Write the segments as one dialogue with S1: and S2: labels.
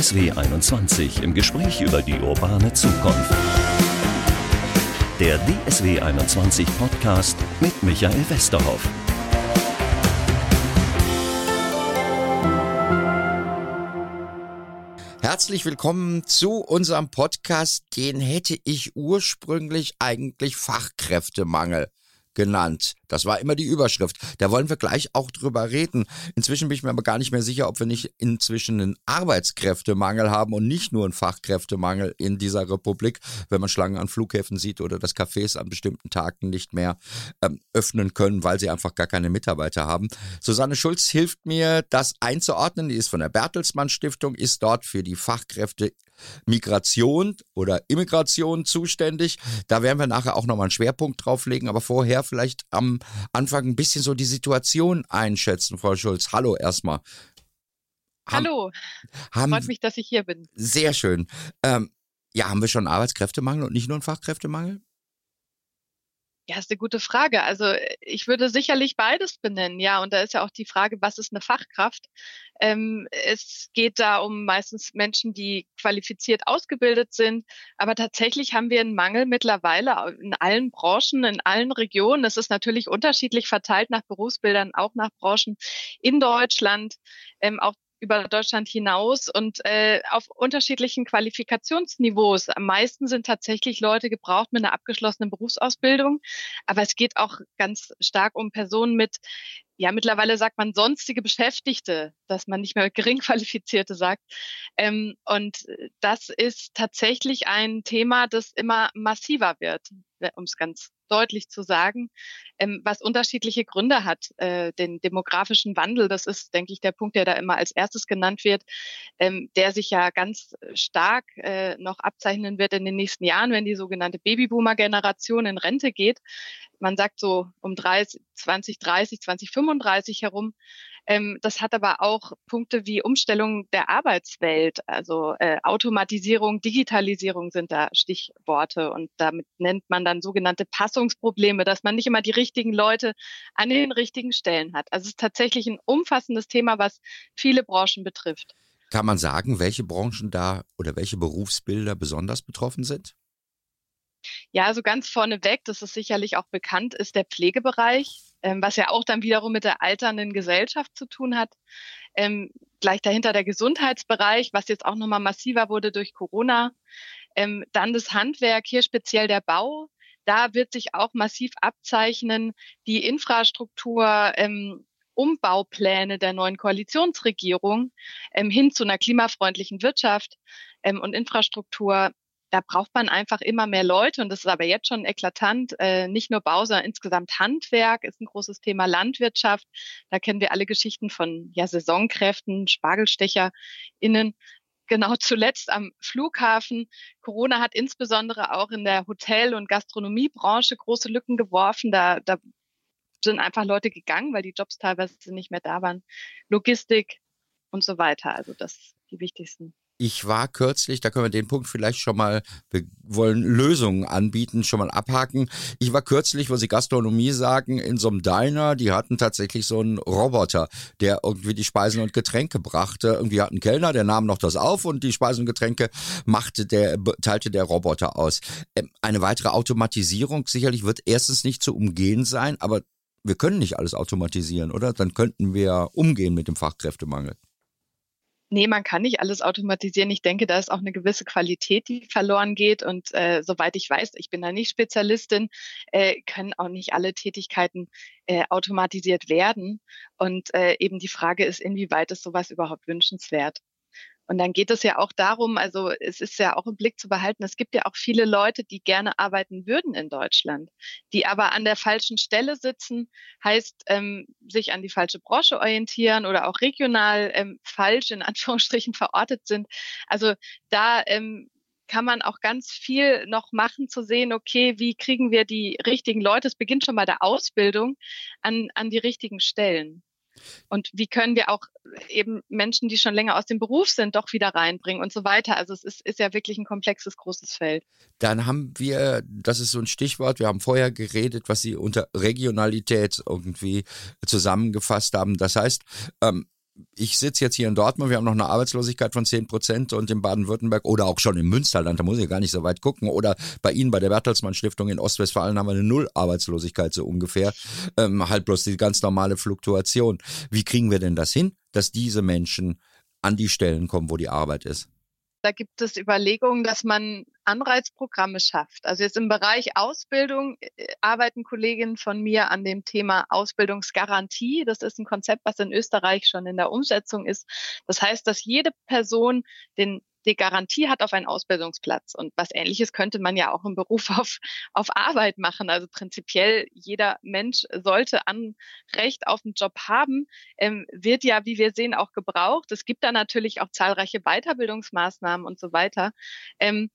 S1: DSW 21 im Gespräch über die urbane Zukunft. Der DSW 21 Podcast mit Michael Westerhoff.
S2: Herzlich willkommen zu unserem Podcast. Den hätte ich ursprünglich eigentlich Fachkräftemangel genannt. Das war immer die Überschrift. Da wollen wir gleich auch drüber reden. Inzwischen bin ich mir aber gar nicht mehr sicher, ob wir nicht inzwischen einen Arbeitskräftemangel haben und nicht nur einen Fachkräftemangel in dieser Republik, wenn man Schlangen an Flughäfen sieht oder dass Cafés an bestimmten Tagen nicht mehr ähm, öffnen können, weil sie einfach gar keine Mitarbeiter haben. Susanne Schulz hilft mir, das einzuordnen. Die ist von der Bertelsmann Stiftung, ist dort für die Fachkräfte Migration oder Immigration zuständig. Da werden wir nachher auch nochmal einen Schwerpunkt drauflegen, aber vorher vielleicht am Anfang ein bisschen so die Situation einschätzen, Frau Schulz. Hallo erstmal.
S3: Hallo. Haben, Freut mich, dass ich hier bin.
S2: Sehr schön. Ähm, ja, haben wir schon Arbeitskräftemangel und nicht nur einen Fachkräftemangel?
S3: Ja, ist eine gute Frage. Also ich würde sicherlich beides benennen, ja. Und da ist ja auch die Frage, was ist eine Fachkraft? Ähm, es geht da um meistens Menschen, die qualifiziert ausgebildet sind. Aber tatsächlich haben wir einen Mangel mittlerweile in allen Branchen, in allen Regionen. Es ist natürlich unterschiedlich verteilt nach Berufsbildern, auch nach Branchen in Deutschland. Ähm, auch über Deutschland hinaus und äh, auf unterschiedlichen Qualifikationsniveaus. Am meisten sind tatsächlich Leute gebraucht mit einer abgeschlossenen Berufsausbildung, aber es geht auch ganz stark um Personen mit ja, mittlerweile sagt man sonstige Beschäftigte, dass man nicht mehr geringqualifizierte sagt. Ähm, und das ist tatsächlich ein Thema, das immer massiver wird, um es ganz deutlich zu sagen, ähm, was unterschiedliche Gründe hat. Äh, den demografischen Wandel, das ist, denke ich, der Punkt, der da immer als erstes genannt wird, ähm, der sich ja ganz stark äh, noch abzeichnen wird in den nächsten Jahren, wenn die sogenannte Babyboomer-Generation in Rente geht. Man sagt so um 30, 2030, 2035 herum ähm, das hat aber auch Punkte wie Umstellung der Arbeitswelt, also äh, Automatisierung, Digitalisierung sind da Stichworte und damit nennt man dann sogenannte Passungsprobleme, dass man nicht immer die richtigen Leute an den richtigen Stellen hat. Also es ist tatsächlich ein umfassendes Thema, was viele Branchen betrifft.
S2: Kann man sagen, welche Branchen da oder welche Berufsbilder besonders betroffen sind?
S3: Ja, also ganz vorneweg, das ist sicherlich auch bekannt, ist der Pflegebereich, ähm, was ja auch dann wiederum mit der alternden Gesellschaft zu tun hat. Ähm, gleich dahinter der Gesundheitsbereich, was jetzt auch nochmal massiver wurde durch Corona. Ähm, dann das Handwerk, hier speziell der Bau. Da wird sich auch massiv abzeichnen, die Infrastruktur, ähm, Umbaupläne der neuen Koalitionsregierung ähm, hin zu einer klimafreundlichen Wirtschaft ähm, und Infrastruktur da braucht man einfach immer mehr Leute und das ist aber jetzt schon eklatant. Äh, nicht nur Bau, sondern insgesamt Handwerk ist ein großes Thema Landwirtschaft. Da kennen wir alle Geschichten von ja, Saisonkräften, SpargelstecherInnen. Genau zuletzt am Flughafen. Corona hat insbesondere auch in der Hotel- und Gastronomiebranche große Lücken geworfen. Da, da sind einfach Leute gegangen, weil die Jobs teilweise nicht mehr da waren. Logistik und so weiter. Also das die wichtigsten
S2: ich war kürzlich, da können wir den Punkt vielleicht schon mal, wir wollen Lösungen anbieten, schon mal abhaken. Ich war kürzlich, wo Sie Gastronomie sagen, in so einem Diner, die hatten tatsächlich so einen Roboter, der irgendwie die Speisen und Getränke brachte. Irgendwie hat ein Kellner, der nahm noch das auf und die Speisen und Getränke machte der, teilte der Roboter aus. Ähm, eine weitere Automatisierung sicherlich wird erstens nicht zu umgehen sein, aber wir können nicht alles automatisieren, oder? Dann könnten wir umgehen mit dem Fachkräftemangel.
S3: Nee, man kann nicht alles automatisieren. Ich denke, da ist auch eine gewisse Qualität, die verloren geht. Und äh, soweit ich weiß, ich bin da nicht Spezialistin, äh, können auch nicht alle Tätigkeiten äh, automatisiert werden. Und äh, eben die Frage ist, inwieweit ist sowas überhaupt wünschenswert? Und dann geht es ja auch darum, also es ist ja auch im Blick zu behalten, es gibt ja auch viele Leute, die gerne arbeiten würden in Deutschland, die aber an der falschen Stelle sitzen, heißt ähm, sich an die falsche Branche orientieren oder auch regional ähm, falsch in Anführungsstrichen verortet sind. Also da ähm, kann man auch ganz viel noch machen, zu sehen, okay, wie kriegen wir die richtigen Leute, es beginnt schon bei der Ausbildung, an, an die richtigen Stellen. Und wie können wir auch eben Menschen, die schon länger aus dem Beruf sind, doch wieder reinbringen und so weiter. Also es ist, ist ja wirklich ein komplexes, großes Feld.
S2: Dann haben wir, das ist so ein Stichwort, wir haben vorher geredet, was Sie unter Regionalität irgendwie zusammengefasst haben. Das heißt, ähm, ich sitze jetzt hier in Dortmund, wir haben noch eine Arbeitslosigkeit von 10 Prozent und in Baden-Württemberg oder auch schon im Münsterland, da muss ich gar nicht so weit gucken, oder bei Ihnen bei der Bertelsmann Stiftung in Ostwestfalen haben wir eine Null-Arbeitslosigkeit so ungefähr, ähm, halt bloß die ganz normale Fluktuation. Wie kriegen wir denn das hin, dass diese Menschen an die Stellen kommen, wo die Arbeit ist?
S3: Da gibt es Überlegungen, dass man Anreizprogramme schafft. Also jetzt im Bereich Ausbildung äh, arbeiten Kolleginnen von mir an dem Thema Ausbildungsgarantie. Das ist ein Konzept, was in Österreich schon in der Umsetzung ist. Das heißt, dass jede Person den die Garantie hat auf einen Ausbildungsplatz. Und was ähnliches könnte man ja auch im Beruf auf, auf Arbeit machen. Also prinzipiell jeder Mensch sollte an Recht auf einen Job haben, ähm, wird ja, wie wir sehen, auch gebraucht. Es gibt da natürlich auch zahlreiche Weiterbildungsmaßnahmen und so weiter. Ähm,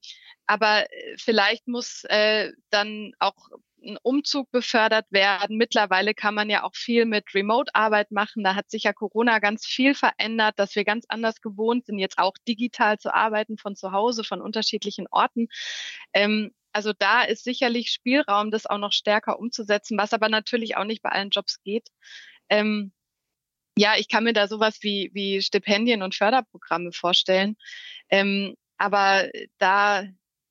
S3: aber äh, vielleicht muss äh, dann auch ein Umzug befördert werden. Mittlerweile kann man ja auch viel mit Remote-Arbeit machen. Da hat sich ja Corona ganz viel verändert, dass wir ganz anders gewohnt sind, jetzt auch digital zu arbeiten von zu Hause, von unterschiedlichen Orten. Ähm, also da ist sicherlich Spielraum, das auch noch stärker umzusetzen, was aber natürlich auch nicht bei allen Jobs geht. Ähm, ja, ich kann mir da sowas wie, wie Stipendien und Förderprogramme vorstellen. Ähm, aber da,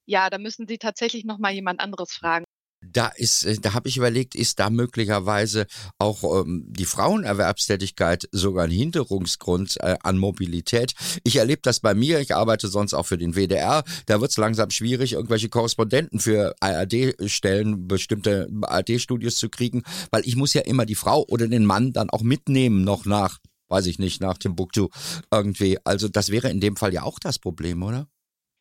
S3: ja, da müssen Sie tatsächlich noch mal jemand anderes fragen
S2: da ist, äh, da habe ich überlegt, ist da möglicherweise auch ähm, die Frauenerwerbstätigkeit sogar ein Hinderungsgrund äh, an Mobilität. Ich erlebe das bei mir, ich arbeite sonst auch für den WDR, da wird es langsam schwierig, irgendwelche Korrespondenten für ARD-Stellen, bestimmte ARD-Studios zu kriegen, weil ich muss ja immer die Frau oder den Mann dann auch mitnehmen noch nach, weiß ich nicht, nach Timbuktu irgendwie. Also das wäre in dem Fall ja auch das Problem, oder?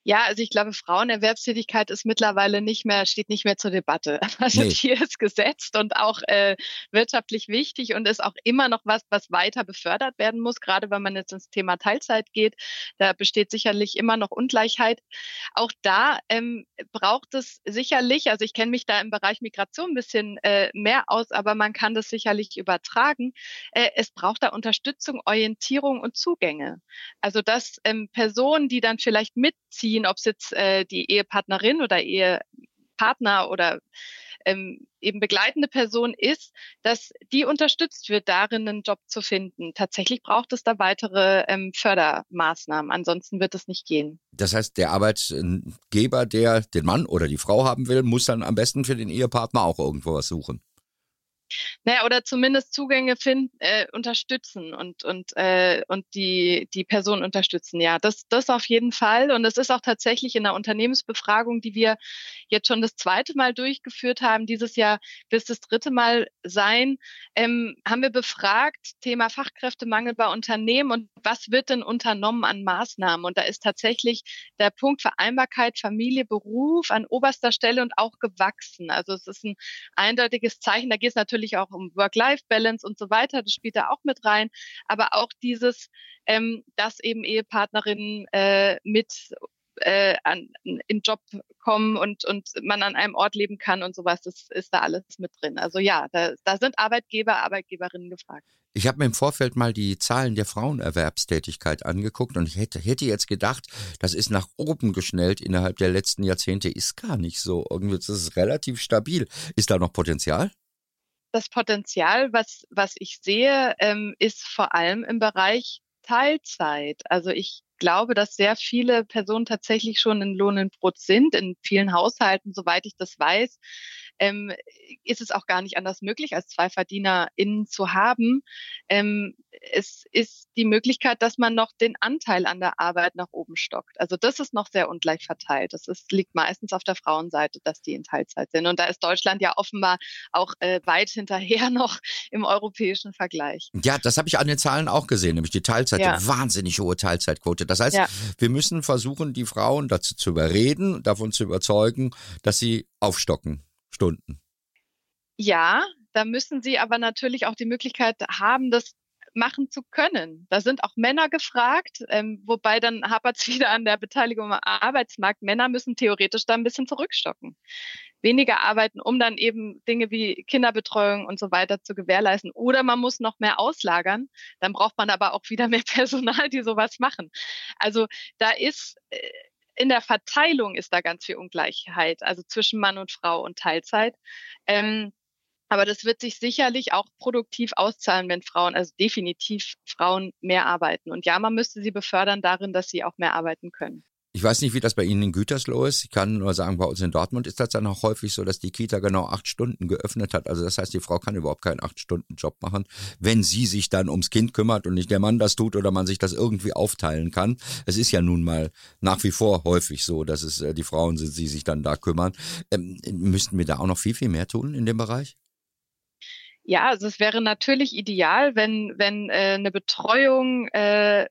S3: Ja, also ich glaube, Frauenerwerbstätigkeit ist mittlerweile nicht mehr, steht nicht mehr zur Debatte. Also nee. hier ist gesetzt und auch äh, wirtschaftlich wichtig und ist auch immer noch was, was weiter befördert werden muss, gerade wenn man jetzt ins Thema Teilzeit geht. Da besteht sicherlich immer noch Ungleichheit. Auch da ähm, braucht es sicherlich, also ich kenne mich da im Bereich Migration ein bisschen äh, mehr aus, aber man kann das sicherlich übertragen. Äh, es braucht da Unterstützung, Orientierung und Zugänge. Also dass ähm, Personen, die dann vielleicht mitziehen, ziehen, ob es jetzt äh, die Ehepartnerin oder Ehepartner oder ähm, eben begleitende Person ist, dass die unterstützt wird, darin einen Job zu finden. Tatsächlich braucht es da weitere ähm, Fördermaßnahmen, ansonsten wird es nicht gehen.
S2: Das heißt, der Arbeitgeber, der den Mann oder die Frau haben will, muss dann am besten für den Ehepartner auch irgendwo was suchen.
S3: Naja, oder zumindest Zugänge finden, äh, unterstützen und, und, äh, und die, die Person unterstützen. Ja, das, das auf jeden Fall. Und es ist auch tatsächlich in der Unternehmensbefragung, die wir jetzt schon das zweite Mal durchgeführt haben, dieses Jahr bis das dritte Mal sein, ähm, haben wir befragt, Thema Fachkräftemangel bei Unternehmen und was wird denn unternommen an Maßnahmen? Und da ist tatsächlich der Punkt Vereinbarkeit, Familie, Beruf an oberster Stelle und auch gewachsen. Also es ist ein eindeutiges Zeichen. Da geht es natürlich natürlich auch um Work-Life-Balance und so weiter. Das spielt da auch mit rein. Aber auch dieses, ähm, dass eben Ehepartnerinnen äh, mit äh, an, in Job kommen und, und man an einem Ort leben kann und sowas, das ist da alles mit drin. Also ja, da, da sind Arbeitgeber, Arbeitgeberinnen gefragt.
S2: Ich habe mir im Vorfeld mal die Zahlen der Frauenerwerbstätigkeit angeguckt und ich hätte, hätte jetzt gedacht, das ist nach oben geschnellt innerhalb der letzten Jahrzehnte. Ist gar nicht so. Irgendwie ist es relativ stabil. Ist da noch Potenzial?
S3: Das Potenzial, was, was ich sehe, ähm, ist vor allem im Bereich Teilzeit. Also ich glaube, dass sehr viele Personen tatsächlich schon in Lohn in Brot sind, in vielen Haushalten, soweit ich das weiß ähm, ist es auch gar nicht anders möglich, als zwei VerdienerInnen zu haben. Ähm, es ist die Möglichkeit, dass man noch den Anteil an der Arbeit nach oben stockt. Also das ist noch sehr ungleich verteilt. Das ist, liegt meistens auf der Frauenseite, dass die in Teilzeit sind. Und da ist Deutschland ja offenbar auch äh, weit hinterher noch im europäischen Vergleich.
S2: Ja, das habe ich an den Zahlen auch gesehen, nämlich die Teilzeit, ja. die wahnsinnig hohe Teilzeitquote. Das heißt, ja. wir müssen versuchen, die Frauen dazu zu überreden, davon zu überzeugen, dass sie aufstocken. Stunden.
S3: Ja, da müssen Sie aber natürlich auch die Möglichkeit haben, das machen zu können. Da sind auch Männer gefragt, ähm, wobei dann hapert es wieder an der Beteiligung am Arbeitsmarkt. Männer müssen theoretisch da ein bisschen zurückstocken. Weniger arbeiten, um dann eben Dinge wie Kinderbetreuung und so weiter zu gewährleisten. Oder man muss noch mehr auslagern. Dann braucht man aber auch wieder mehr Personal, die sowas machen. Also da ist äh, in der Verteilung ist da ganz viel Ungleichheit, also zwischen Mann und Frau und Teilzeit. Ähm, Aber das wird sich sicherlich auch produktiv auszahlen, wenn Frauen, also definitiv Frauen mehr arbeiten. Und ja, man müsste sie befördern darin, dass sie auch mehr arbeiten können.
S2: Ich weiß nicht, wie das bei Ihnen in Gütersloh ist. Ich kann nur sagen, bei uns in Dortmund ist das dann auch häufig so, dass die Kita genau acht Stunden geöffnet hat. Also das heißt, die Frau kann überhaupt keinen acht-Stunden-Job machen, wenn sie sich dann ums Kind kümmert und nicht der Mann das tut oder man sich das irgendwie aufteilen kann. Es ist ja nun mal nach wie vor häufig so, dass es äh, die Frauen sind, die sich dann da kümmern. Ähm, müssten wir da auch noch viel, viel mehr tun in dem Bereich?
S3: Ja, also es wäre natürlich ideal, wenn, wenn äh, eine Betreuung äh,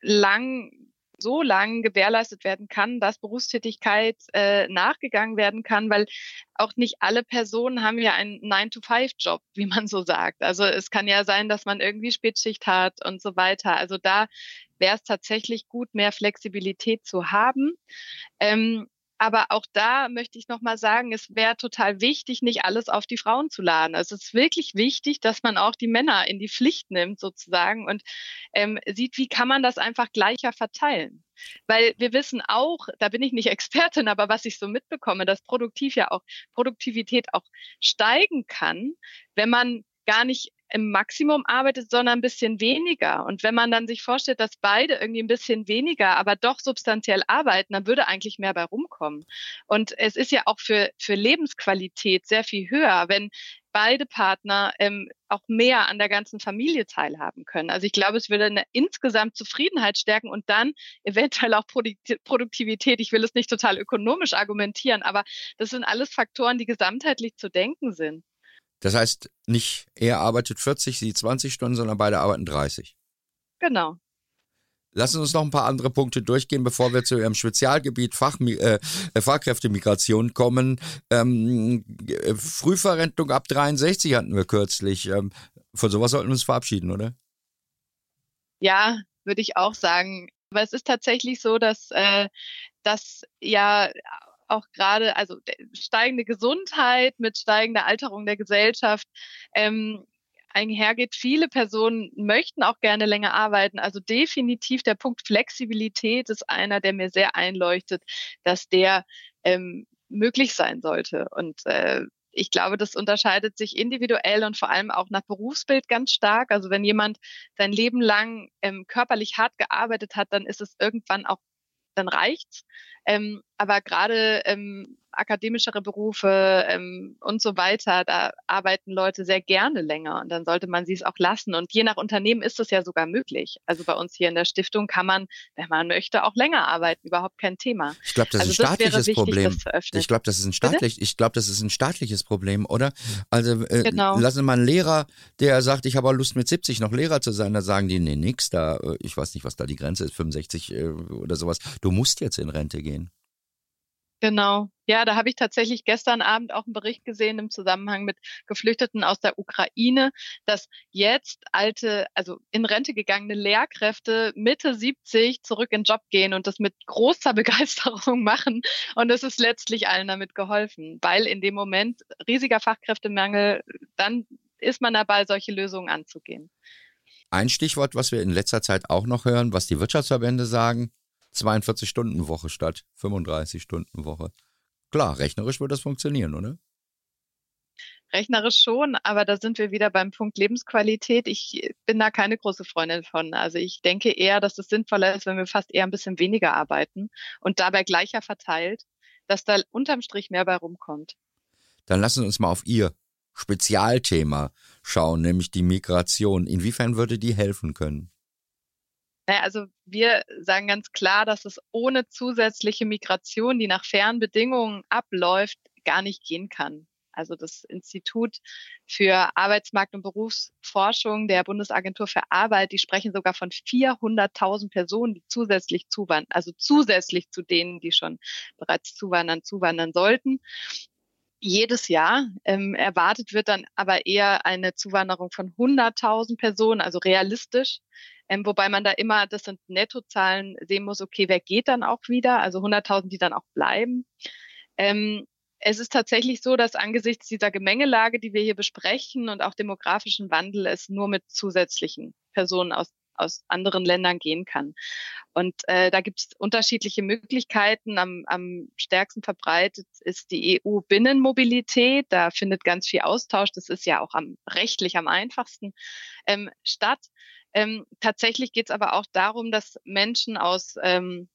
S3: lang so lang gewährleistet werden kann, dass Berufstätigkeit äh, nachgegangen werden kann, weil auch nicht alle Personen haben ja einen 9-to-5-Job, wie man so sagt. Also es kann ja sein, dass man irgendwie Spätschicht hat und so weiter. Also da wäre es tatsächlich gut, mehr Flexibilität zu haben. Ähm, aber auch da möchte ich nochmal sagen, es wäre total wichtig, nicht alles auf die Frauen zu laden. Also es ist wirklich wichtig, dass man auch die Männer in die Pflicht nimmt sozusagen und ähm, sieht, wie kann man das einfach gleicher verteilen. Weil wir wissen auch, da bin ich nicht Expertin, aber was ich so mitbekomme, dass produktiv ja auch Produktivität auch steigen kann, wenn man gar nicht im Maximum arbeitet, sondern ein bisschen weniger. Und wenn man dann sich vorstellt, dass beide irgendwie ein bisschen weniger, aber doch substanziell arbeiten, dann würde eigentlich mehr bei rumkommen. Und es ist ja auch für, für Lebensqualität sehr viel höher, wenn beide Partner ähm, auch mehr an der ganzen Familie teilhaben können. Also ich glaube, es würde eine insgesamt Zufriedenheit stärken und dann eventuell auch Produktivität. Ich will es nicht total ökonomisch argumentieren, aber das sind alles Faktoren, die gesamtheitlich zu denken sind.
S2: Das heißt, nicht er arbeitet 40, sie 20 Stunden, sondern beide arbeiten 30.
S3: Genau.
S2: Lassen Sie uns noch ein paar andere Punkte durchgehen, bevor wir zu Ihrem Spezialgebiet Fach, äh, Fachkräftemigration kommen. Ähm, Frühverrentung ab 63 hatten wir kürzlich. Ähm, von sowas sollten wir uns verabschieden, oder?
S3: Ja, würde ich auch sagen. Aber es ist tatsächlich so, dass, äh, dass ja auch gerade, also steigende Gesundheit mit steigender Alterung der Gesellschaft ähm, einhergeht. Viele Personen möchten auch gerne länger arbeiten. Also definitiv der Punkt Flexibilität ist einer, der mir sehr einleuchtet, dass der ähm, möglich sein sollte. Und äh, ich glaube, das unterscheidet sich individuell und vor allem auch nach Berufsbild ganz stark. Also wenn jemand sein Leben lang ähm, körperlich hart gearbeitet hat, dann ist es irgendwann auch dann reicht's. Ähm, aber gerade ähm, akademischere Berufe ähm, und so weiter, da arbeiten Leute sehr gerne länger und dann sollte man sie es auch lassen. Und je nach Unternehmen ist es ja sogar möglich. Also bei uns hier in der Stiftung kann man, wenn man möchte, auch länger arbeiten, überhaupt kein Thema.
S2: Ich glaube, das also ist ein staatliches wichtig, Problem. Ich glaube, das ist ein staatlich, ich glaube, das ist ein staatliches Problem, oder? Also äh, genau. lassen Sie mal einen Lehrer, der sagt, ich habe Lust mit 70 noch Lehrer zu sein, da sagen die, nee, nix, da, äh, ich weiß nicht, was da die Grenze ist, 65 äh, oder sowas. Du musst jetzt in Rente gehen.
S3: Genau. Ja, da habe ich tatsächlich gestern Abend auch einen Bericht gesehen im Zusammenhang mit Geflüchteten aus der Ukraine, dass jetzt alte, also in Rente gegangene Lehrkräfte Mitte 70 zurück in den Job gehen und das mit großer Begeisterung machen. Und es ist letztlich allen damit geholfen, weil in dem Moment riesiger Fachkräftemangel, dann ist man dabei, solche Lösungen anzugehen.
S2: Ein Stichwort, was wir in letzter Zeit auch noch hören, was die Wirtschaftsverbände sagen, 42-Stunden-Woche statt 35-Stunden-Woche. Klar, rechnerisch wird das funktionieren, oder?
S3: Rechnerisch schon, aber da sind wir wieder beim Punkt Lebensqualität. Ich bin da keine große Freundin von. Also ich denke eher, dass es sinnvoller ist, wenn wir fast eher ein bisschen weniger arbeiten und dabei gleicher verteilt, dass da unterm Strich mehr bei rumkommt.
S2: Dann lassen Sie uns mal auf Ihr Spezialthema schauen, nämlich die Migration. Inwiefern würde die helfen können?
S3: Naja, also wir sagen ganz klar, dass es ohne zusätzliche Migration, die nach fairen Bedingungen abläuft, gar nicht gehen kann. Also das Institut für Arbeitsmarkt- und Berufsforschung der Bundesagentur für Arbeit, die sprechen sogar von 400.000 Personen, die zusätzlich zuwandern, also zusätzlich zu denen, die schon bereits zuwandern, zuwandern sollten jedes Jahr. Ähm, erwartet wird dann aber eher eine Zuwanderung von 100.000 Personen, also realistisch. Ähm, wobei man da immer, das sind Nettozahlen, sehen muss, okay, wer geht dann auch wieder? Also 100.000, die dann auch bleiben. Ähm, es ist tatsächlich so, dass angesichts dieser Gemengelage, die wir hier besprechen und auch demografischen Wandel, es nur mit zusätzlichen Personen aus aus anderen Ländern gehen kann. Und äh, da gibt es unterschiedliche Möglichkeiten. Am, am stärksten verbreitet ist die EU-Binnenmobilität. Da findet ganz viel Austausch. Das ist ja auch am rechtlich am einfachsten ähm, statt. Ähm, tatsächlich geht es aber auch darum, dass Menschen aus ähm,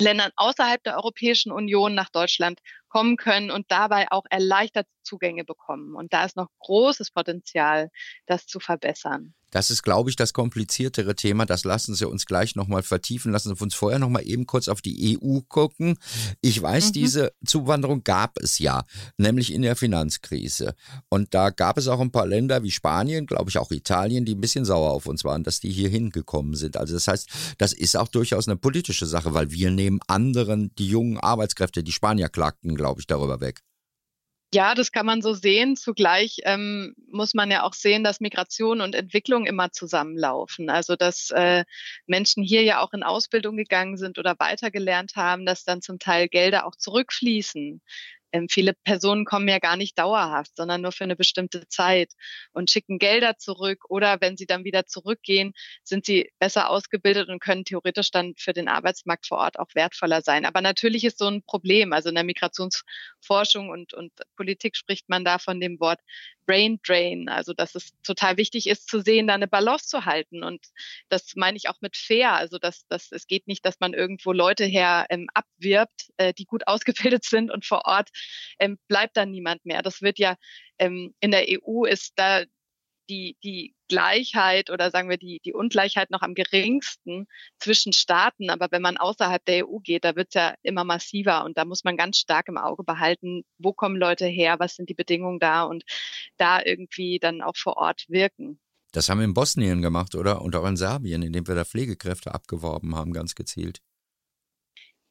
S3: Ländern außerhalb der Europäischen Union nach Deutschland kommen können und dabei auch erleichtert Zugänge bekommen. Und da ist noch großes Potenzial, das zu verbessern.
S2: Das ist, glaube ich, das kompliziertere Thema. Das lassen Sie uns gleich nochmal vertiefen. Lassen Sie uns vorher nochmal eben kurz auf die EU gucken. Ich weiß, mhm. diese Zuwanderung gab es ja, nämlich in der Finanzkrise. Und da gab es auch ein paar Länder wie Spanien, glaube ich auch Italien, die ein bisschen sauer auf uns waren, dass die hier hingekommen sind. Also das heißt, das ist auch durchaus eine politische Sache, weil wir nehmen anderen die jungen Arbeitskräfte, die Spanier klagten, glaube ich, darüber weg.
S3: Ja, das kann man so sehen. Zugleich ähm, muss man ja auch sehen, dass Migration und Entwicklung immer zusammenlaufen. Also dass äh, Menschen hier ja auch in Ausbildung gegangen sind oder weitergelernt haben, dass dann zum Teil Gelder auch zurückfließen ähm, viele Personen kommen ja gar nicht dauerhaft, sondern nur für eine bestimmte Zeit und schicken Gelder zurück oder wenn sie dann wieder zurückgehen, sind sie besser ausgebildet und können theoretisch dann für den Arbeitsmarkt vor Ort auch wertvoller sein. Aber natürlich ist so ein Problem. Also in der Migrationsforschung und, und Politik spricht man da von dem Wort Brain Drain. Also dass es total wichtig ist zu sehen, da eine Balance zu halten. Und das meine ich auch mit fair. Also dass, dass es geht nicht, dass man irgendwo Leute her ähm, abwirbt, äh, die gut ausgebildet sind und vor Ort ähm, bleibt dann niemand mehr. Das wird ja ähm, in der EU ist da die, die Gleichheit oder sagen wir die, die Ungleichheit noch am geringsten zwischen Staaten. Aber wenn man außerhalb der EU geht, da wird es ja immer massiver und da muss man ganz stark im Auge behalten, wo kommen Leute her, was sind die Bedingungen da und da irgendwie dann auch vor Ort wirken.
S2: Das haben wir in Bosnien gemacht, oder? Und auch in Serbien, indem wir da Pflegekräfte abgeworben haben, ganz gezielt.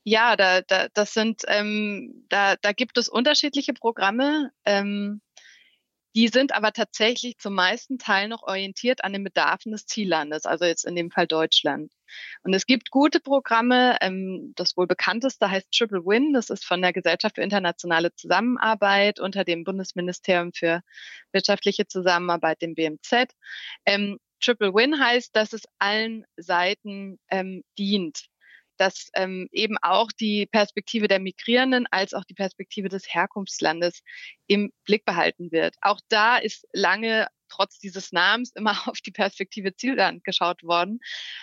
S3: Ja, da, da, das sind, ähm, da, da gibt es unterschiedliche Programme. Ähm, die sind aber tatsächlich zum meisten Teil noch orientiert an den Bedarfen des Ziellandes, also jetzt in dem Fall Deutschland. Und es gibt gute Programme. Ähm, das wohl bekannteste heißt Triple Win. Das ist von der Gesellschaft für internationale Zusammenarbeit unter dem Bundesministerium für wirtschaftliche Zusammenarbeit, dem BMZ. Ähm, Triple Win heißt, dass es allen Seiten ähm, dient dass ähm, eben auch die Perspektive der Migrierenden als auch die Perspektive des Herkunftslandes im Blick behalten wird. Auch da ist lange trotz dieses Namens immer auf die Perspektive Zielland geschaut worden.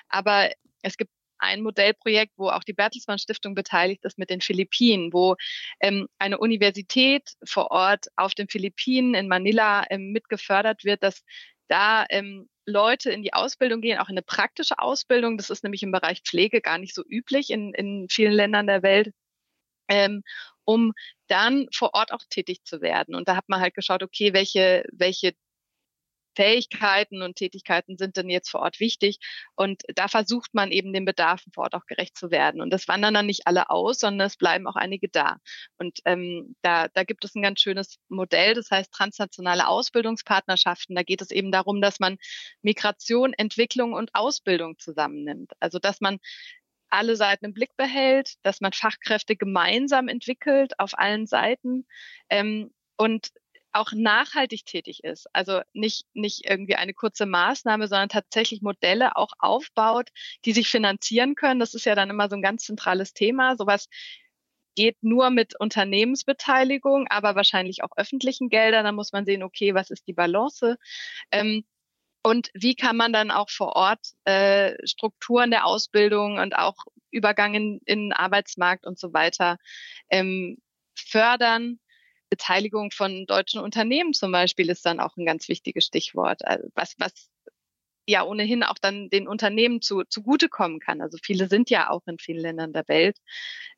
S3: Aber es gibt ein Modellprojekt, wo auch die Bertelsmann Stiftung beteiligt ist mit den Philippinen, wo ähm, eine Universität vor Ort auf den Philippinen in Manila ähm, mitgefördert wird, dass da ähm, Leute in die Ausbildung gehen, auch in eine praktische Ausbildung. Das ist nämlich im Bereich Pflege gar nicht so üblich in, in vielen Ländern der Welt. Ähm, um dann vor Ort auch tätig zu werden. Und da hat man halt geschaut, okay, welche, welche Fähigkeiten und Tätigkeiten sind denn jetzt vor Ort wichtig? Und da versucht man eben den Bedarfen vor Ort auch gerecht zu werden. Und das wandern dann nicht alle aus, sondern es bleiben auch einige da. Und ähm, da, da gibt es ein ganz schönes Modell, das heißt transnationale Ausbildungspartnerschaften. Da geht es eben darum, dass man Migration, Entwicklung und Ausbildung zusammennimmt. Also dass man alle Seiten im Blick behält, dass man Fachkräfte gemeinsam entwickelt auf allen Seiten ähm, und auch nachhaltig tätig ist. Also nicht, nicht irgendwie eine kurze Maßnahme, sondern tatsächlich Modelle auch aufbaut, die sich finanzieren können. Das ist ja dann immer so ein ganz zentrales Thema. Sowas geht nur mit Unternehmensbeteiligung, aber wahrscheinlich auch öffentlichen Geldern. Da muss man sehen, okay, was ist die Balance? Ähm, und wie kann man dann auch vor Ort äh, Strukturen der Ausbildung und auch Übergang in, in den Arbeitsmarkt und so weiter ähm, fördern Beteiligung von deutschen Unternehmen zum Beispiel ist dann auch ein ganz wichtiges Stichwort. Also was, was ja ohnehin auch dann den Unternehmen zu, zugutekommen kann. Also viele sind ja auch in vielen Ländern der Welt.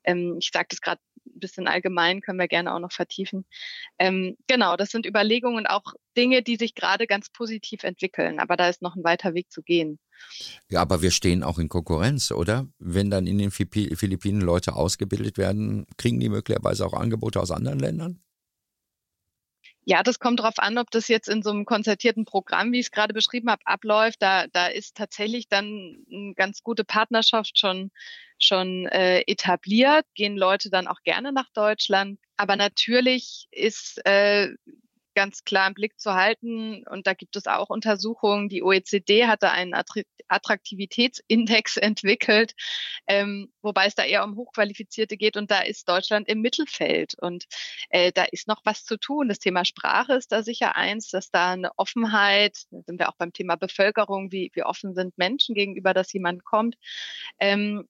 S3: Ähm, ich sage das gerade ein bisschen allgemein, können wir gerne auch noch vertiefen. Ähm, genau, das sind Überlegungen und auch Dinge, die sich gerade ganz positiv entwickeln. Aber da ist noch ein weiter Weg zu gehen.
S2: Ja, aber wir stehen auch in Konkurrenz, oder? Wenn dann in den Philippinen Leute ausgebildet werden, kriegen die möglicherweise auch Angebote aus anderen Ländern?
S3: Ja, das kommt darauf an, ob das jetzt in so einem konzertierten Programm, wie ich es gerade beschrieben habe, abläuft. Da, da ist tatsächlich dann eine ganz gute Partnerschaft schon, schon äh, etabliert, gehen Leute dann auch gerne nach Deutschland. Aber natürlich ist äh, ganz klar im Blick zu halten. Und da gibt es auch Untersuchungen. Die OECD hatte einen Attraktivitätsindex entwickelt, ähm, wobei es da eher um Hochqualifizierte geht. Und da ist Deutschland im Mittelfeld. Und äh, da ist noch was zu tun. Das Thema Sprache ist da sicher eins, dass da eine Offenheit, da sind wir auch beim Thema Bevölkerung, wie, wie offen sind Menschen gegenüber, dass jemand kommt. Ähm,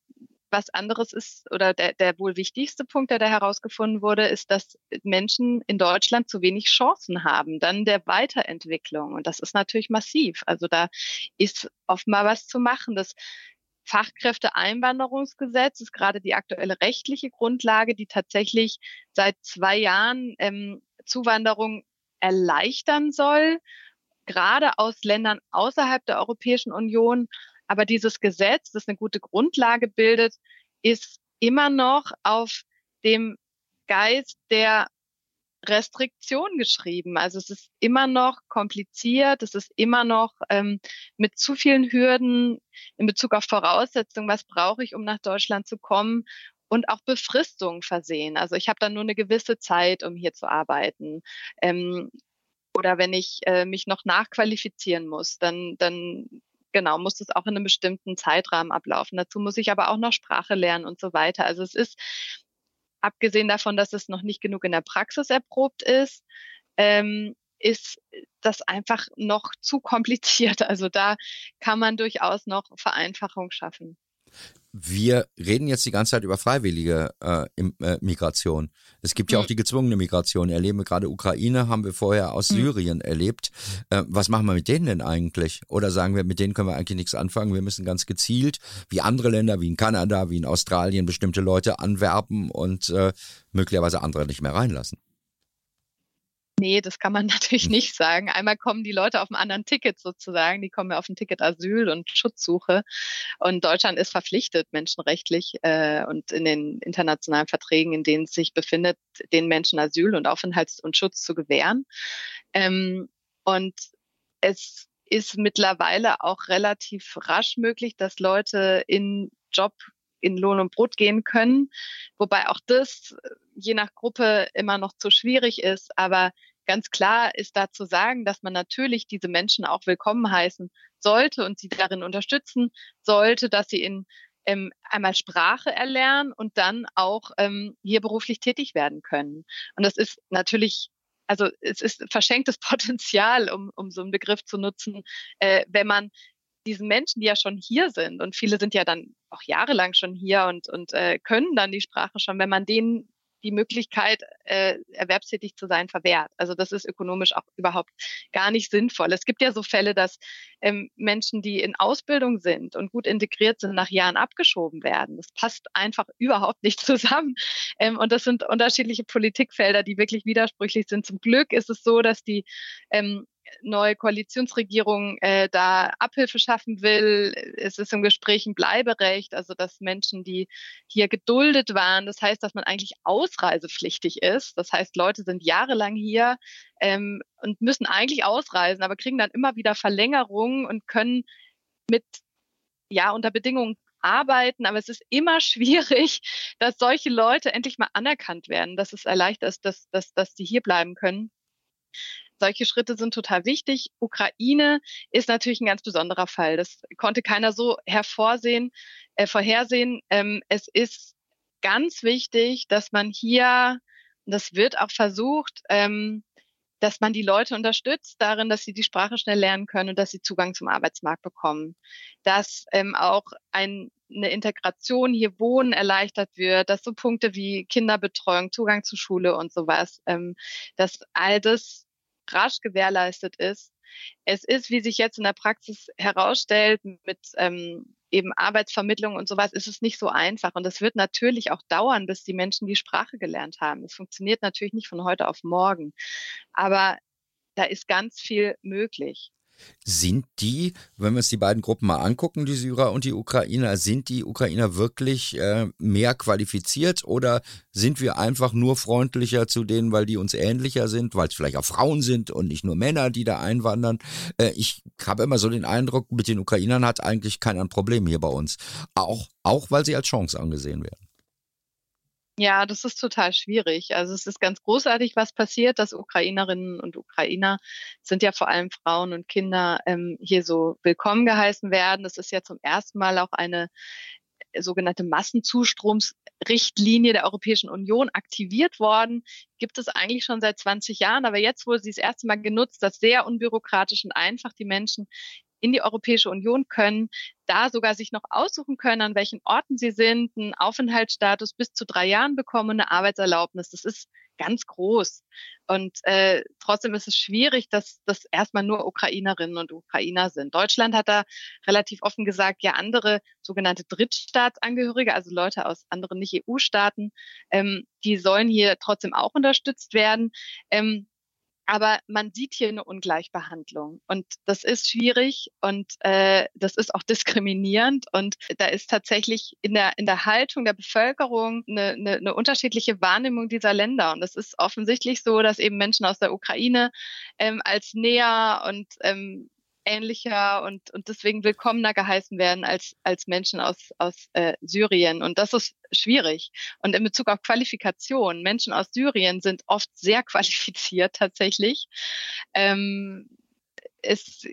S3: was anderes ist, oder der, der wohl wichtigste Punkt, der da herausgefunden wurde, ist, dass Menschen in Deutschland zu wenig Chancen haben, dann der Weiterentwicklung. Und das ist natürlich massiv. Also da ist mal was zu machen. Das Fachkräfteeinwanderungsgesetz ist gerade die aktuelle rechtliche Grundlage, die tatsächlich seit zwei Jahren ähm, Zuwanderung erleichtern soll, gerade aus Ländern außerhalb der Europäischen Union aber dieses Gesetz, das eine gute Grundlage bildet, ist immer noch auf dem Geist der Restriktion geschrieben. Also es ist immer noch kompliziert, es ist immer noch ähm, mit zu vielen Hürden in Bezug auf Voraussetzungen, was brauche ich, um nach Deutschland zu kommen und auch Befristungen versehen. Also ich habe dann nur eine gewisse Zeit, um hier zu arbeiten. Ähm, oder wenn ich äh, mich noch nachqualifizieren muss, dann, dann genau, muss das auch in einem bestimmten Zeitrahmen ablaufen. Dazu muss ich aber auch noch Sprache lernen und so weiter. Also es ist, abgesehen davon, dass es noch nicht genug in der Praxis erprobt ist, ähm, ist das einfach noch zu kompliziert. Also da kann man durchaus noch Vereinfachung schaffen
S2: wir reden jetzt die ganze Zeit über freiwillige äh, äh, Migration. Es gibt ja auch mhm. die gezwungene Migration. Erleben wir gerade Ukraine, haben wir vorher aus mhm. Syrien erlebt. Äh, was machen wir mit denen denn eigentlich? Oder sagen wir, mit denen können wir eigentlich nichts anfangen. Wir müssen ganz gezielt, wie andere Länder, wie in Kanada, wie in Australien, bestimmte Leute anwerben und äh, möglicherweise andere nicht mehr reinlassen.
S3: Nee, das kann man natürlich nicht sagen. Einmal kommen die Leute auf einem anderen Ticket sozusagen. Die kommen ja auf ein Ticket Asyl und Schutzsuche. Und Deutschland ist verpflichtet, menschenrechtlich äh, und in den internationalen Verträgen, in denen es sich befindet, den Menschen Asyl und Aufenthalts- und Schutz zu gewähren. Ähm, und es ist mittlerweile auch relativ rasch möglich, dass Leute in Job in Lohn und Brot gehen können, wobei auch das je nach Gruppe immer noch zu schwierig ist. Aber Ganz klar ist da zu sagen, dass man natürlich diese Menschen auch willkommen heißen sollte und sie darin unterstützen sollte, dass sie in ähm, einmal Sprache erlernen und dann auch ähm, hier beruflich tätig werden können. Und das ist natürlich also es ist verschenktes Potenzial, um, um so einen Begriff zu nutzen, äh, wenn man diesen Menschen, die ja schon hier sind, und viele sind ja dann auch jahrelang schon hier und, und äh, können dann die Sprache schon, wenn man denen die Möglichkeit, äh, erwerbstätig zu sein, verwehrt. Also das ist ökonomisch auch überhaupt gar nicht sinnvoll. Es gibt ja so Fälle, dass ähm, Menschen, die in Ausbildung sind und gut integriert sind, nach Jahren abgeschoben werden. Das passt einfach überhaupt nicht zusammen. Ähm, und das sind unterschiedliche Politikfelder, die wirklich widersprüchlich sind. Zum Glück ist es so, dass die ähm, neue Koalitionsregierung äh, da Abhilfe schaffen will. Es ist im Gespräch ein Bleiberecht, also dass Menschen, die hier geduldet waren, das heißt, dass man eigentlich ausreisepflichtig ist. Das heißt, Leute sind jahrelang hier ähm, und müssen eigentlich ausreisen, aber kriegen dann immer wieder Verlängerungen und können mit ja unter Bedingungen arbeiten, aber es ist immer schwierig, dass solche Leute endlich mal anerkannt werden, dass es erleichtert ist, dass, dass, dass sie hier bleiben können solche Schritte sind total wichtig. Ukraine ist natürlich ein ganz besonderer Fall. Das konnte keiner so hervorsehen, äh, vorhersehen. Ähm, es ist ganz wichtig, dass man hier, das wird auch versucht, ähm, dass man die Leute unterstützt darin, dass sie die Sprache schnell lernen können und dass sie Zugang zum Arbeitsmarkt bekommen. Dass ähm, auch ein, eine Integration hier wohnen erleichtert wird, dass so Punkte wie Kinderbetreuung, Zugang zu Schule und sowas, ähm, dass all das rasch gewährleistet ist. Es ist, wie sich jetzt in der Praxis herausstellt, mit ähm, eben Arbeitsvermittlung und sowas, ist es nicht so einfach. Und es wird natürlich auch dauern, bis die Menschen die Sprache gelernt haben. Es funktioniert natürlich nicht von heute auf morgen. Aber da ist ganz viel möglich.
S2: Sind die, wenn wir uns die beiden Gruppen mal angucken, die Syrer und die Ukrainer, sind die Ukrainer wirklich äh, mehr qualifiziert oder sind wir einfach nur freundlicher zu denen, weil die uns ähnlicher sind, weil es vielleicht auch Frauen sind und nicht nur Männer, die da einwandern? Äh, ich habe immer so den Eindruck, mit den Ukrainern hat eigentlich keiner ein Problem hier bei uns. Auch, auch weil sie als Chance angesehen werden.
S3: Ja, das ist total schwierig. Also es ist ganz großartig, was passiert, dass Ukrainerinnen und Ukrainer sind ja vor allem Frauen und Kinder ähm, hier so willkommen geheißen werden. Das ist ja zum ersten Mal auch eine äh, sogenannte Massenzustromsrichtlinie der Europäischen Union aktiviert worden. Gibt es eigentlich schon seit 20 Jahren, aber jetzt wurde sie das erste Mal genutzt, dass sehr unbürokratisch und einfach die Menschen in die Europäische Union können, da sogar sich noch aussuchen können, an welchen Orten sie sind, einen Aufenthaltsstatus bis zu drei Jahren bekommen eine Arbeitserlaubnis. Das ist ganz groß. Und äh, trotzdem ist es schwierig, dass das erstmal nur Ukrainerinnen und Ukrainer sind. Deutschland hat da relativ offen gesagt, ja, andere sogenannte Drittstaatsangehörige, also Leute aus anderen Nicht-EU-Staaten, ähm, die sollen hier trotzdem auch unterstützt werden. Ähm, aber man sieht hier eine Ungleichbehandlung. Und das ist schwierig und äh, das ist auch diskriminierend. Und da ist tatsächlich in der in der Haltung der Bevölkerung eine, eine, eine unterschiedliche Wahrnehmung dieser Länder. Und es ist offensichtlich so, dass eben Menschen aus der Ukraine ähm, als näher und ähm, ähnlicher und, und deswegen willkommener geheißen werden als, als Menschen aus, aus äh, Syrien. Und das ist schwierig. Und in Bezug auf Qualifikation, Menschen aus Syrien sind oft sehr qualifiziert tatsächlich. Ähm, es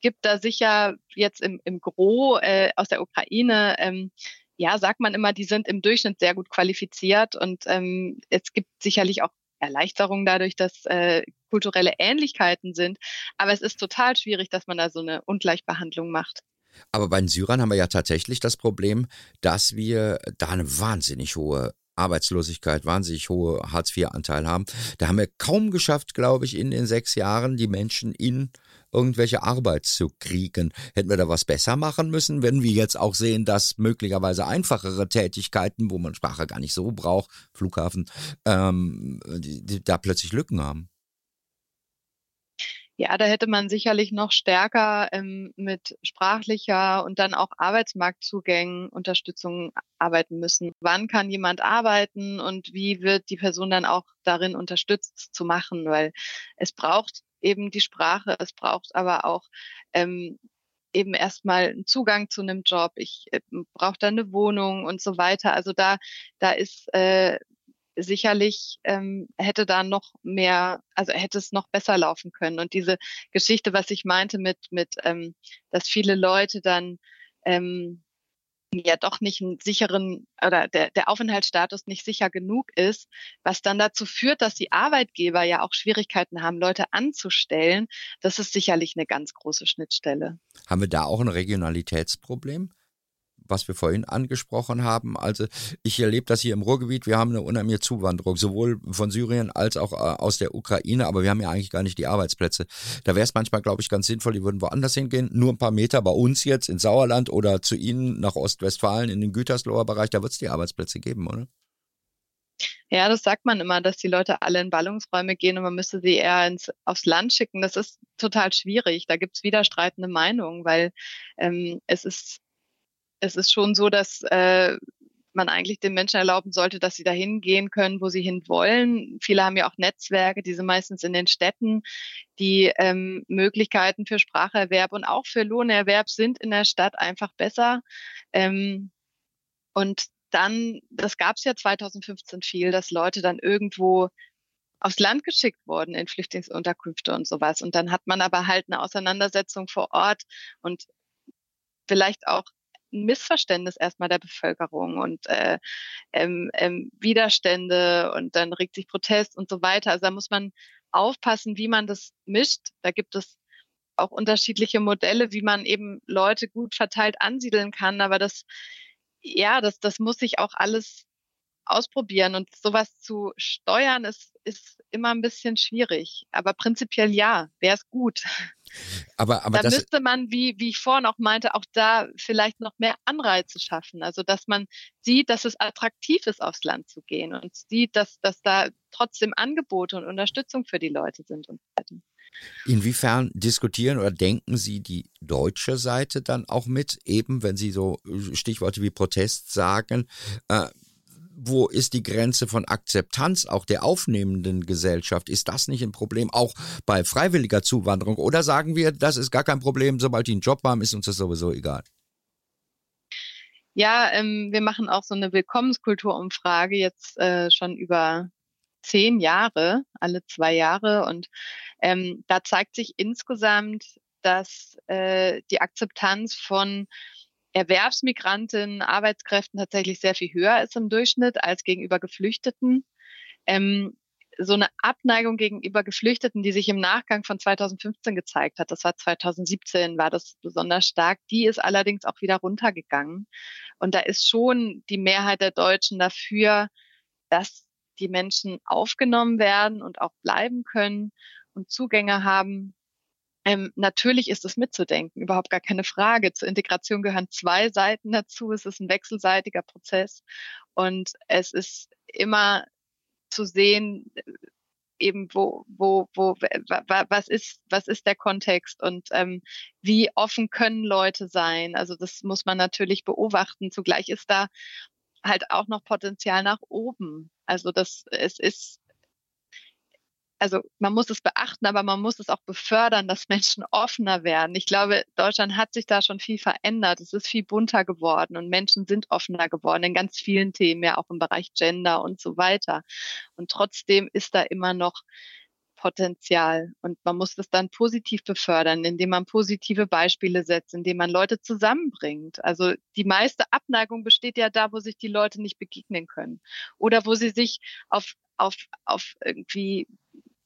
S3: gibt da sicher jetzt im, im Gro äh, aus der Ukraine ähm, ja, sagt man immer, die sind im Durchschnitt sehr gut qualifiziert und ähm, es gibt sicherlich auch Erleichterung dadurch, dass äh, kulturelle Ähnlichkeiten sind. Aber es ist total schwierig, dass man da so eine Ungleichbehandlung macht.
S2: Aber bei den Syrern haben wir ja tatsächlich das Problem, dass wir da eine wahnsinnig hohe Arbeitslosigkeit, wahnsinnig hohe Hartz-IV-Anteil haben. Da haben wir kaum geschafft, glaube ich, in den sechs Jahren die Menschen in irgendwelche Arbeit zu kriegen. Hätten wir da was besser machen müssen, wenn wir jetzt auch sehen, dass möglicherweise einfachere Tätigkeiten, wo man Sprache gar nicht so braucht, Flughafen, ähm, die, die da plötzlich Lücken haben?
S3: Ja, da hätte man sicherlich noch stärker ähm, mit sprachlicher und dann auch Arbeitsmarktzugängen Unterstützung arbeiten müssen. Wann kann jemand arbeiten und wie wird die Person dann auch darin unterstützt zu machen? Weil es braucht eben die Sprache, es braucht aber auch ähm, eben erstmal einen Zugang zu einem Job, ich äh, brauche da eine Wohnung und so weiter. Also da, da ist äh, sicherlich ähm, hätte da noch mehr, also hätte es noch besser laufen können. Und diese Geschichte, was ich meinte mit, mit ähm, dass viele Leute dann ähm, ja doch nicht einen sicheren oder der, der Aufenthaltsstatus nicht sicher genug ist, was dann dazu führt, dass die Arbeitgeber ja auch Schwierigkeiten haben, Leute anzustellen. Das ist sicherlich eine ganz große Schnittstelle.
S2: Haben wir da auch ein Regionalitätsproblem? Was wir vorhin angesprochen haben. Also ich erlebe das hier im Ruhrgebiet. Wir haben eine unheimliche Zuwanderung, sowohl von Syrien als auch äh, aus der Ukraine, aber wir haben ja eigentlich gar nicht die Arbeitsplätze. Da wäre es manchmal, glaube ich, ganz sinnvoll, die würden woanders hingehen, nur ein paar Meter bei uns jetzt in Sauerland oder zu Ihnen nach Ostwestfalen in den Gütersloher Bereich. Da wird es die Arbeitsplätze geben, oder?
S3: Ja, das sagt man immer, dass die Leute alle in Ballungsräume gehen und man müsste sie eher ins, aufs Land schicken. Das ist total schwierig. Da gibt es widerstreitende Meinungen, weil ähm, es ist es ist schon so, dass äh, man eigentlich den Menschen erlauben sollte, dass sie dahin gehen können, wo sie hin wollen. Viele haben ja auch Netzwerke, die sind meistens in den Städten. Die ähm, Möglichkeiten für Spracherwerb und auch für Lohnerwerb sind in der Stadt einfach besser. Ähm, und dann, das gab es ja 2015 viel, dass Leute dann irgendwo aufs Land geschickt wurden in Flüchtlingsunterkünfte und sowas. Und dann hat man aber halt eine Auseinandersetzung vor Ort und vielleicht auch ein Missverständnis erstmal der Bevölkerung und äh, ähm, ähm, Widerstände und dann regt sich Protest und so weiter. Also da muss man aufpassen, wie man das mischt. Da gibt es auch unterschiedliche Modelle, wie man eben Leute gut verteilt ansiedeln kann. Aber das, ja, das, das muss sich auch alles ausprobieren und sowas zu steuern ist, ist immer ein bisschen schwierig. Aber prinzipiell ja, wäre es gut.
S2: Aber, aber
S3: da müsste man, wie, wie ich vorhin auch meinte, auch da vielleicht noch mehr Anreize schaffen. Also, dass man sieht, dass es attraktiv ist, aufs Land zu gehen und sieht, dass, dass da trotzdem Angebote und Unterstützung für die Leute sind und
S2: Inwiefern diskutieren oder denken Sie die deutsche Seite dann auch mit, eben wenn Sie so Stichworte wie Protest sagen, äh, wo ist die Grenze von Akzeptanz auch der aufnehmenden Gesellschaft? Ist das nicht ein Problem auch bei freiwilliger Zuwanderung? Oder sagen wir, das ist gar kein Problem, sobald die einen Job haben, ist uns das sowieso egal?
S3: Ja, ähm, wir machen auch so eine Willkommenskulturumfrage jetzt äh, schon über zehn Jahre, alle zwei Jahre. Und ähm, da zeigt sich insgesamt, dass äh, die Akzeptanz von Erwerbsmigrantinnen, Arbeitskräften tatsächlich sehr viel höher ist im Durchschnitt als gegenüber Geflüchteten. Ähm, so eine Abneigung gegenüber Geflüchteten, die sich im Nachgang von 2015 gezeigt hat, das war 2017, war das besonders stark, die ist allerdings auch wieder runtergegangen. Und da ist schon die Mehrheit der Deutschen dafür, dass die Menschen aufgenommen werden und auch bleiben können und Zugänge haben. Ähm, natürlich ist es mitzudenken, überhaupt gar keine Frage. Zur Integration gehören zwei Seiten dazu. Es ist ein wechselseitiger Prozess und es ist immer zu sehen, eben wo, wo, wo, was ist, was ist der Kontext und ähm, wie offen können Leute sein. Also das muss man natürlich beobachten. Zugleich ist da halt auch noch Potenzial nach oben. Also das, es ist, also man muss es beachten, aber man muss es auch befördern, dass Menschen offener werden. Ich glaube, Deutschland hat sich da schon viel verändert. Es ist viel bunter geworden und Menschen sind offener geworden in ganz vielen Themen, ja auch im Bereich Gender und so weiter. Und trotzdem ist da immer noch Potenzial. Und man muss das dann positiv befördern, indem man positive Beispiele setzt, indem man Leute zusammenbringt. Also die meiste Abneigung besteht ja da, wo sich die Leute nicht begegnen können oder wo sie sich auf auf, auf irgendwie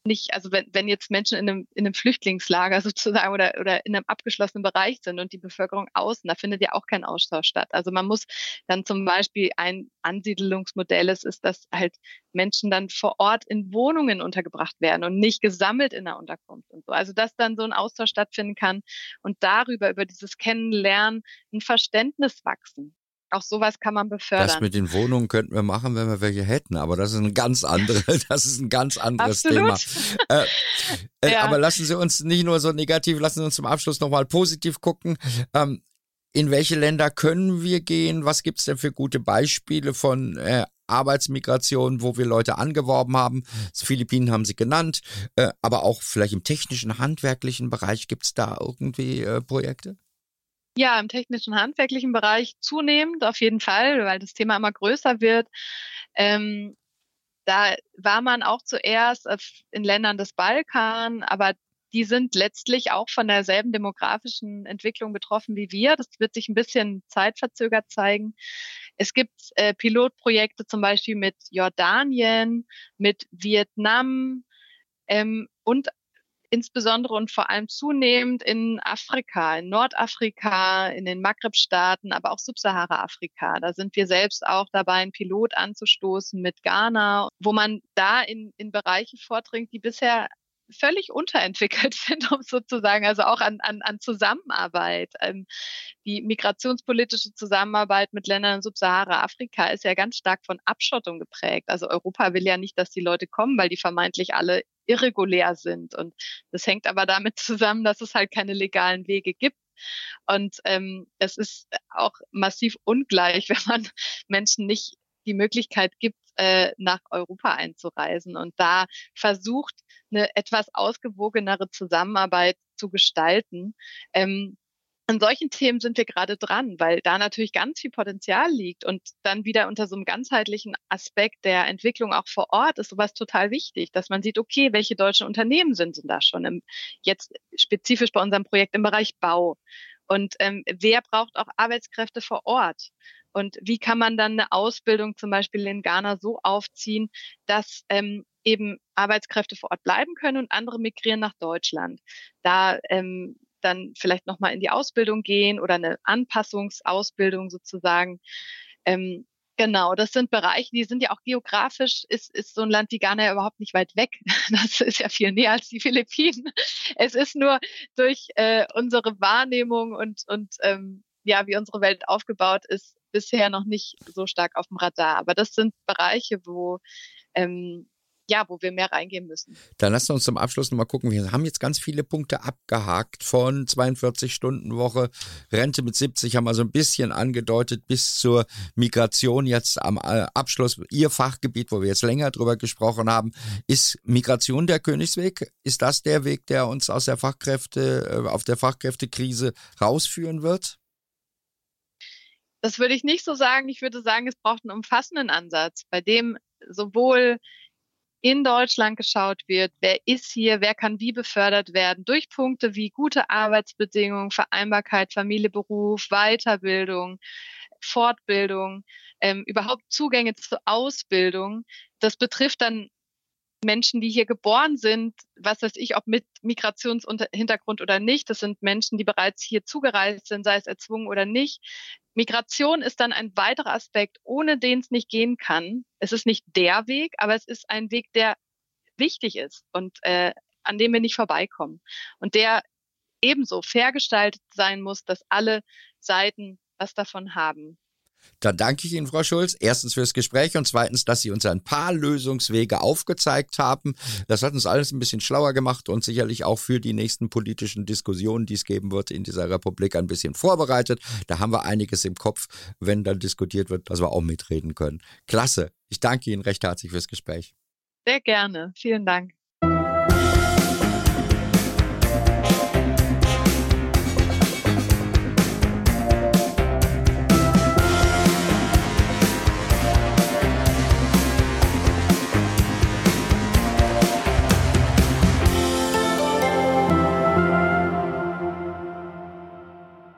S3: nicht, also wenn, wenn jetzt Menschen in einem, in einem Flüchtlingslager sozusagen oder, oder in einem abgeschlossenen Bereich sind und die Bevölkerung außen, da findet ja auch kein Austausch statt. Also man muss dann zum Beispiel ein Ansiedelungsmodell ist, ist, dass halt Menschen dann vor Ort in Wohnungen untergebracht werden und nicht gesammelt in der Unterkunft und so. Also dass dann so ein Austausch stattfinden kann und darüber, über dieses Kennenlernen, ein Verständnis wachsen auch sowas kann man befördern.
S2: Das mit den Wohnungen könnten wir machen, wenn wir welche hätten, aber das ist ein ganz anderes, das ist ein ganz anderes Thema. Äh, äh, ja. Aber lassen Sie uns nicht nur so negativ, lassen Sie uns zum Abschluss nochmal positiv gucken. Ähm, in welche Länder können wir gehen? Was gibt es denn für gute Beispiele von äh, Arbeitsmigration, wo wir Leute angeworben haben? Das Philippinen haben Sie genannt, äh, aber auch vielleicht im technischen, handwerklichen Bereich gibt es da irgendwie äh, Projekte?
S3: Ja, im technischen, handwerklichen Bereich zunehmend auf jeden Fall, weil das Thema immer größer wird. Ähm, da war man auch zuerst in Ländern des Balkan, aber die sind letztlich auch von derselben demografischen Entwicklung betroffen wie wir. Das wird sich ein bisschen zeitverzögert zeigen. Es gibt äh, Pilotprojekte zum Beispiel mit Jordanien, mit Vietnam ähm, und insbesondere und vor allem zunehmend in Afrika, in Nordafrika, in den Maghreb-Staaten, aber auch Subsahara-Afrika. Da sind wir selbst auch dabei, einen Pilot anzustoßen mit Ghana, wo man da in, in Bereiche vordringt, die bisher völlig unterentwickelt sind, um sozusagen, also auch an, an, an Zusammenarbeit. Ähm, die migrationspolitische Zusammenarbeit mit Ländern in Subsahara-Afrika ist ja ganz stark von Abschottung geprägt. Also Europa will ja nicht, dass die Leute kommen, weil die vermeintlich alle irregulär sind. Und das hängt aber damit zusammen, dass es halt keine legalen Wege gibt. Und ähm, es ist auch massiv ungleich, wenn man Menschen nicht die Möglichkeit gibt, äh, nach Europa einzureisen und da versucht, eine etwas ausgewogenere Zusammenarbeit zu gestalten. Ähm, an solchen Themen sind wir gerade dran, weil da natürlich ganz viel Potenzial liegt und dann wieder unter so einem ganzheitlichen Aspekt der Entwicklung auch vor Ort ist sowas total wichtig, dass man sieht, okay, welche deutschen Unternehmen sind denn da schon im, jetzt spezifisch bei unserem Projekt im Bereich Bau und ähm, wer braucht auch Arbeitskräfte vor Ort und wie kann man dann eine Ausbildung zum Beispiel in Ghana so aufziehen, dass ähm, eben Arbeitskräfte vor Ort bleiben können und andere migrieren nach Deutschland. Da ähm, dann vielleicht nochmal in die Ausbildung gehen oder eine Anpassungsausbildung sozusagen. Ähm, Genau, das sind Bereiche, die sind ja auch geografisch, ist, ist so ein Land wie Ghana ja überhaupt nicht weit weg. Das ist ja viel näher als die Philippinen. Es ist nur durch äh, unsere Wahrnehmung und, und ähm, ja, wie unsere Welt aufgebaut ist, bisher noch nicht so stark auf dem Radar. Aber das sind Bereiche, wo ähm, ja, wo wir mehr reingehen müssen.
S2: Dann lassen wir uns zum Abschluss nochmal gucken. Wir haben jetzt ganz viele Punkte abgehakt von 42-Stunden-Woche, Rente mit 70 haben wir so ein bisschen angedeutet, bis zur Migration jetzt am äh, Abschluss. Ihr Fachgebiet, wo wir jetzt länger drüber gesprochen haben, ist Migration der Königsweg? Ist das der Weg, der uns aus der Fachkräfte, äh, auf der Fachkräftekrise rausführen wird?
S3: Das würde ich nicht so sagen. Ich würde sagen, es braucht einen umfassenden Ansatz, bei dem sowohl in Deutschland geschaut wird, wer ist hier, wer kann wie befördert werden, durch Punkte wie gute Arbeitsbedingungen, Vereinbarkeit, Familie, Beruf, Weiterbildung, Fortbildung, ähm, überhaupt Zugänge zur Ausbildung. Das betrifft dann Menschen, die hier geboren sind, was weiß ich, ob mit Migrationshintergrund oder nicht. Das sind Menschen, die bereits hier zugereist sind, sei es erzwungen oder nicht. Migration ist dann ein weiterer Aspekt, ohne den es nicht gehen kann. Es ist nicht der Weg, aber es ist ein Weg, der wichtig ist und äh, an dem wir nicht vorbeikommen. Und der ebenso fair gestaltet sein muss, dass alle Seiten was davon haben.
S2: Dann danke ich Ihnen, Frau Schulz, erstens fürs Gespräch und zweitens, dass Sie uns ein paar Lösungswege aufgezeigt haben. Das hat uns alles ein bisschen schlauer gemacht und sicherlich auch für die nächsten politischen Diskussionen, die es geben wird in dieser Republik, ein bisschen vorbereitet. Da haben wir einiges im Kopf, wenn dann diskutiert wird, dass wir auch mitreden können. Klasse. Ich danke Ihnen recht herzlich fürs Gespräch.
S3: Sehr gerne. Vielen Dank.